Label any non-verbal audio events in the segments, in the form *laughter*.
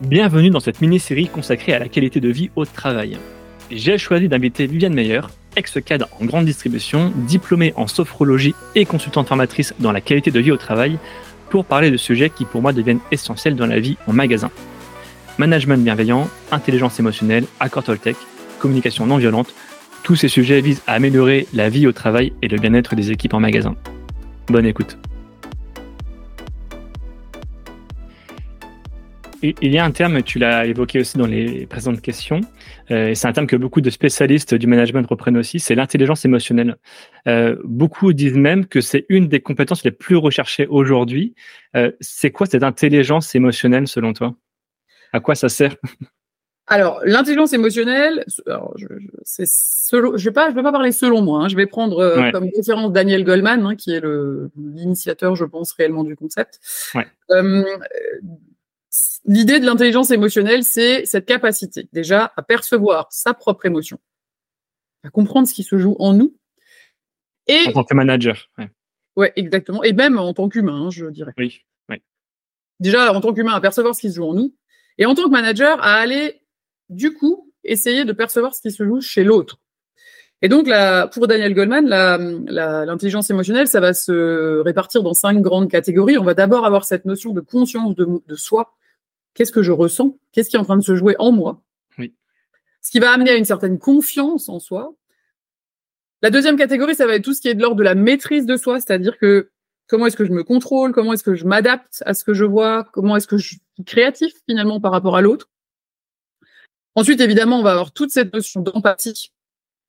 Bienvenue dans cette mini-série consacrée à la qualité de vie au travail. J'ai choisi d'inviter Viviane Meyer, ex-cadre en grande distribution, diplômée en sophrologie et consultante formatrice dans la qualité de vie au travail, pour parler de sujets qui pour moi deviennent essentiels dans la vie en magasin. Management bienveillant, intelligence émotionnelle, accord Toltec, communication non violente, tous ces sujets visent à améliorer la vie au travail et le bien-être des équipes en magasin. Bonne écoute. Il y a un terme, tu l'as évoqué aussi dans les présentes questions, euh, c'est un terme que beaucoup de spécialistes du management reprennent aussi, c'est l'intelligence émotionnelle. Euh, beaucoup disent même que c'est une des compétences les plus recherchées aujourd'hui. Euh, c'est quoi cette intelligence émotionnelle selon toi? À quoi ça sert? Alors, l'intelligence émotionnelle, je, je, vais pas, je vais pas parler selon moi. Hein. je vais prendre comme référence Daniel Goldman, hein, qui est l'initiateur, je pense, réellement du concept. Ouais. L'idée de l'intelligence émotionnelle, c'est cette capacité déjà à percevoir sa propre émotion, à comprendre ce qui se joue en nous. Et, en tant que manager. Ouais, ouais exactement. Et même en tant qu'humain, hein, je dirais. Oui. Déjà, en tant qu'humain, à percevoir ce qui se joue en nous. Et en tant que manager, à aller, du coup, essayer de percevoir ce qui se joue chez l'autre. Et donc, là, pour Daniel Goldman, l'intelligence émotionnelle, ça va se répartir dans cinq grandes catégories. On va d'abord avoir cette notion de conscience de, de soi, Qu'est-ce que je ressens? Qu'est-ce qui est en train de se jouer en moi? Oui. Ce qui va amener à une certaine confiance en soi. La deuxième catégorie, ça va être tout ce qui est de l'ordre de la maîtrise de soi, c'est-à-dire que comment est-ce que je me contrôle, comment est-ce que je m'adapte à ce que je vois, comment est-ce que je suis créatif finalement par rapport à l'autre. Ensuite, évidemment, on va avoir toute cette notion d'empathie.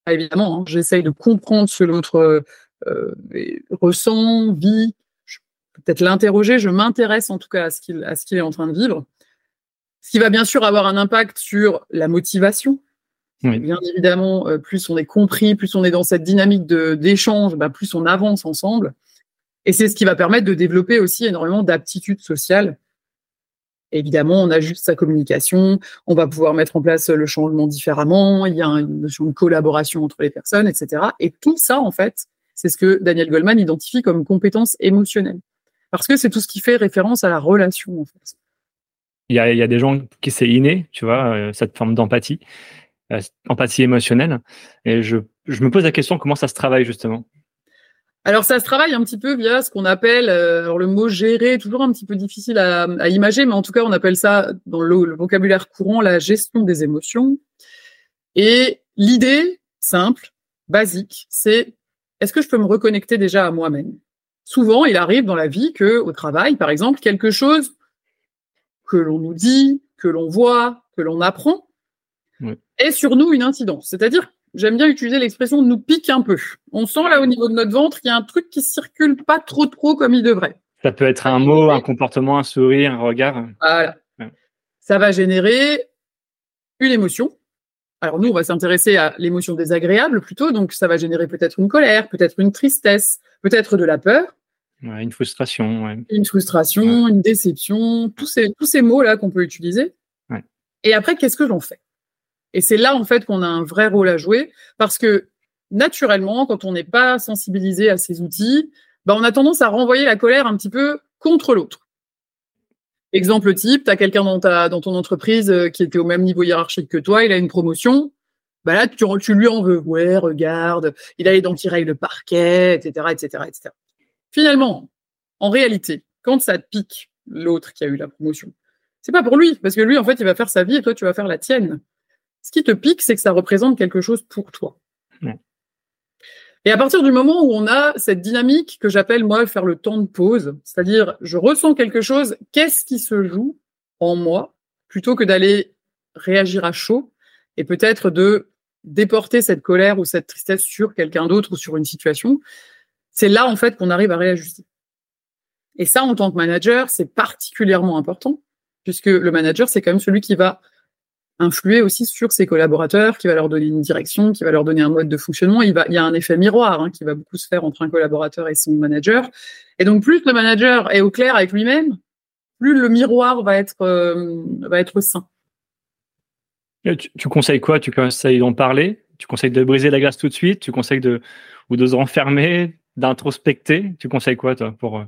Ah, évidemment, hein, j'essaye de comprendre ce que l'autre euh, ressent, vit. Peut-être l'interroger, je m'intéresse en tout cas à ce qu'il à ce qu'il est en train de vivre. Ce qui va bien sûr avoir un impact sur la motivation. Bien évidemment, euh, plus on est compris, plus on est dans cette dynamique d'échange, bah, plus on avance ensemble. Et c'est ce qui va permettre de développer aussi énormément d'aptitudes sociales. Évidemment, on ajuste sa communication, on va pouvoir mettre en place le changement différemment, il y a une notion de collaboration entre les personnes, etc. Et tout ça, en fait, c'est ce que Daniel Goldman identifie comme compétence émotionnelle. Parce que c'est tout ce qui fait référence à la relation, en fait il y a, des gens qui c'est inné, tu vois, euh, cette forme d'empathie, euh, empathie émotionnelle. Et je, me pose la question comment ça se travaille justement? Alors ça se travaille un petit peu via ce qu'on appelle, euh, alors le mot gérer, toujours un petit peu difficile à, à, imager, mais en tout cas on appelle ça dans le, vocabulaire courant la gestion des émotions. Et l'idée simple, basique, c'est est-ce que je peux me reconnecter déjà à moi-même? Souvent, il arrive dans la vie que au travail, par exemple, quelque chose que l'on nous dit, que l'on voit, que l'on apprend, est sur nous une incidence. C'est-à-dire, j'aime bien utiliser l'expression nous pique un peu. On sent là au niveau de notre ventre qu'il y a un truc qui circule pas trop trop comme il devrait. Ça peut être un mot, un comportement, un sourire, un regard. Voilà. Ça va générer une émotion. Alors nous, on va s'intéresser à l'émotion désagréable plutôt, donc ça va générer peut-être une colère, peut-être une tristesse, peut-être de la peur une frustration. Une frustration, une déception, tous ces, tous ces mots-là qu'on peut utiliser. Et après, qu'est-ce que j'en fais? Et c'est là, en fait, qu'on a un vrai rôle à jouer parce que, naturellement, quand on n'est pas sensibilisé à ces outils, bah, on a tendance à renvoyer la colère un petit peu contre l'autre. Exemple type, tu as quelqu'un dans, ta, dans ton entreprise euh, qui était au même niveau hiérarchique que toi, il a une promotion, bah là, tu, tu lui en veux. Ouais, regarde, il a les dents qui rayent le parquet, etc., etc., etc. Finalement, en réalité, quand ça te pique l'autre qui a eu la promotion, c'est pas pour lui, parce que lui, en fait, il va faire sa vie et toi, tu vas faire la tienne. Ce qui te pique, c'est que ça représente quelque chose pour toi. Et à partir du moment où on a cette dynamique que j'appelle moi faire le temps de pause, c'est-à-dire je ressens quelque chose, qu'est-ce qui se joue en moi, plutôt que d'aller réagir à chaud et peut-être de déporter cette colère ou cette tristesse sur quelqu'un d'autre ou sur une situation, c'est là en fait qu'on arrive à réajuster. Et ça, en tant que manager, c'est particulièrement important, puisque le manager, c'est quand même celui qui va influer aussi sur ses collaborateurs, qui va leur donner une direction, qui va leur donner un mode de fonctionnement. Il, y a un effet miroir hein, qui va beaucoup se faire entre un collaborateur et son manager. Et donc, plus le manager est au clair avec lui-même, plus le miroir va être, euh, sain. Tu, conseilles quoi? Tu conseilles d'en parler? Tu conseilles de briser la glace tout de suite? Tu conseilles de de se renfermer? D'introspecter Tu conseilles quoi, toi, pour euh,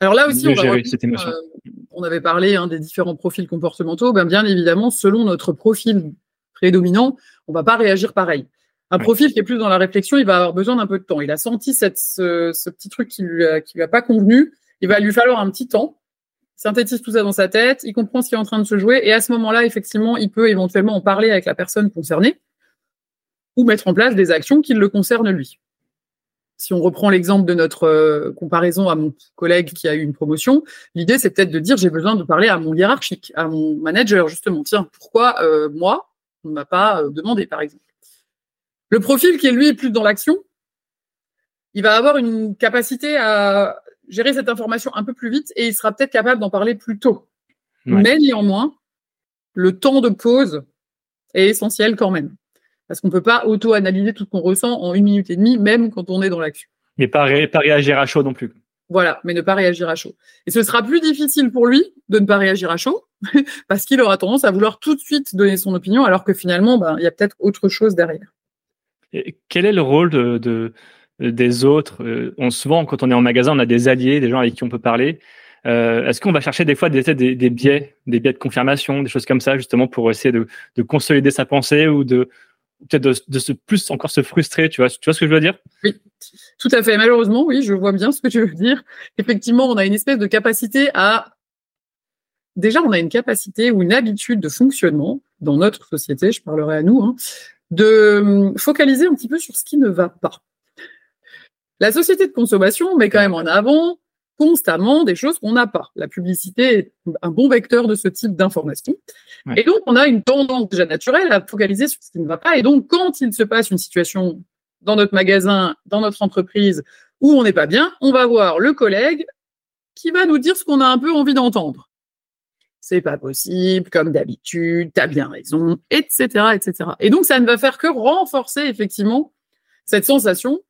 Alors là aussi, on, euh, on, avait parlé hein, des différents profils comportementaux. Ben, bien évidemment, selon notre profil prédominant, on va pas réagir pareil. Un profil qui est plus dans la réflexion, il va avoir besoin d'un peu de temps. Il a senti cette, ce, petit truc qui lui, qui lui a pas convenu. Il va lui falloir un petit temps. Il synthétise tout ça dans sa tête. Il comprend ce qui est en train de se jouer. Et à ce moment-là, effectivement, il peut éventuellement en parler avec la personne concernée ou mettre en place des actions qui le concernent lui. Si on reprend l'exemple de notre euh, comparaison à mon collègue qui a eu une promotion, l'idée c'est peut-être de dire j'ai besoin de parler à mon hiérarchique, à mon manager justement. Tiens, pourquoi euh, moi on ne m'a pas euh, demandé par exemple? Le profil qui est lui plus dans l'action, il va avoir une capacité à gérer cette information un peu plus vite et il sera peut-être capable d'en parler plus tôt. Mais néanmoins, le temps de pause est essentiel quand même. Parce qu'on ne peut pas auto-analyser tout ce qu'on ressent en une minute et demie, même quand on est dans l'action. Mais pas, réagir à chaud non plus. Voilà, mais ne pas réagir à chaud. Et ce sera plus difficile pour lui de ne pas réagir à chaud, *laughs* parce qu'il aura tendance à vouloir tout de suite donner son opinion, alors que finalement, ben, il y a peut-être autre chose derrière. quel est le rôle de, des autres? Euh, on, Souvent, quand on est en magasin, on a des alliés, des gens avec qui on peut parler. Euh, est-ce qu'on va chercher des fois des, des, biais, des biais de confirmation, des choses comme ça, justement, pour essayer de, de consolider sa pensée ou de, peut-être de, se plus encore se frustrer, tu vois, tu vois ce que je veux dire? Oui, tout à fait. Malheureusement, oui, je vois bien ce que tu veux dire. Effectivement, on a une espèce de capacité à déjà, on a une capacité ou une habitude de fonctionnement dans notre société, je parlerai à nous, hein, de hum, focaliser un petit peu sur ce qui ne va pas. La société de consommation met quand même en avant constamment des choses qu'on n'a pas. La publicité est un bon vecteur de ce type d'information. Et donc, on a une tendance déjà naturelle à focaliser sur ce qui ne va pas. Et donc, quand il se passe une situation dans notre magasin, dans notre entreprise, où on n'est pas bien, on va voir le collègue qui va nous dire ce qu'on a un peu envie d'entendre. C'est pas possible, comme d'habitude, t'as bien raison, etc., etc. Et donc, ça ne va faire que renforcer effectivement cette sensation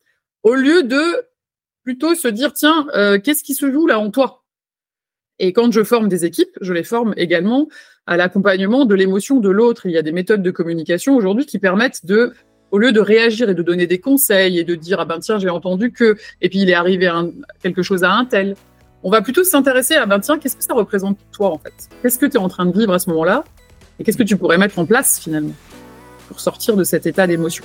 au lieu de plutôt se dire tiens, euh, qu'est-ce qui se joue là en toi? Et quand je forme des équipes, je les forme également à l'accompagnement de l'émotion de l'autre. Il y a des méthodes de communication aujourd'hui qui permettent de au lieu de réagir et de donner des conseils et de dire ah ben tiens j'ai entendu que et puis il est arrivé quelque chose à un tel, on va plutôt s'intéresser à ben tiens qu'est-ce que ça représente pour toi en fait? Qu'est-ce que tu es en train de vivre à ce moment-là? Et qu'est-ce que tu pourrais mettre en place finalement pour sortir de cet état d'émotion?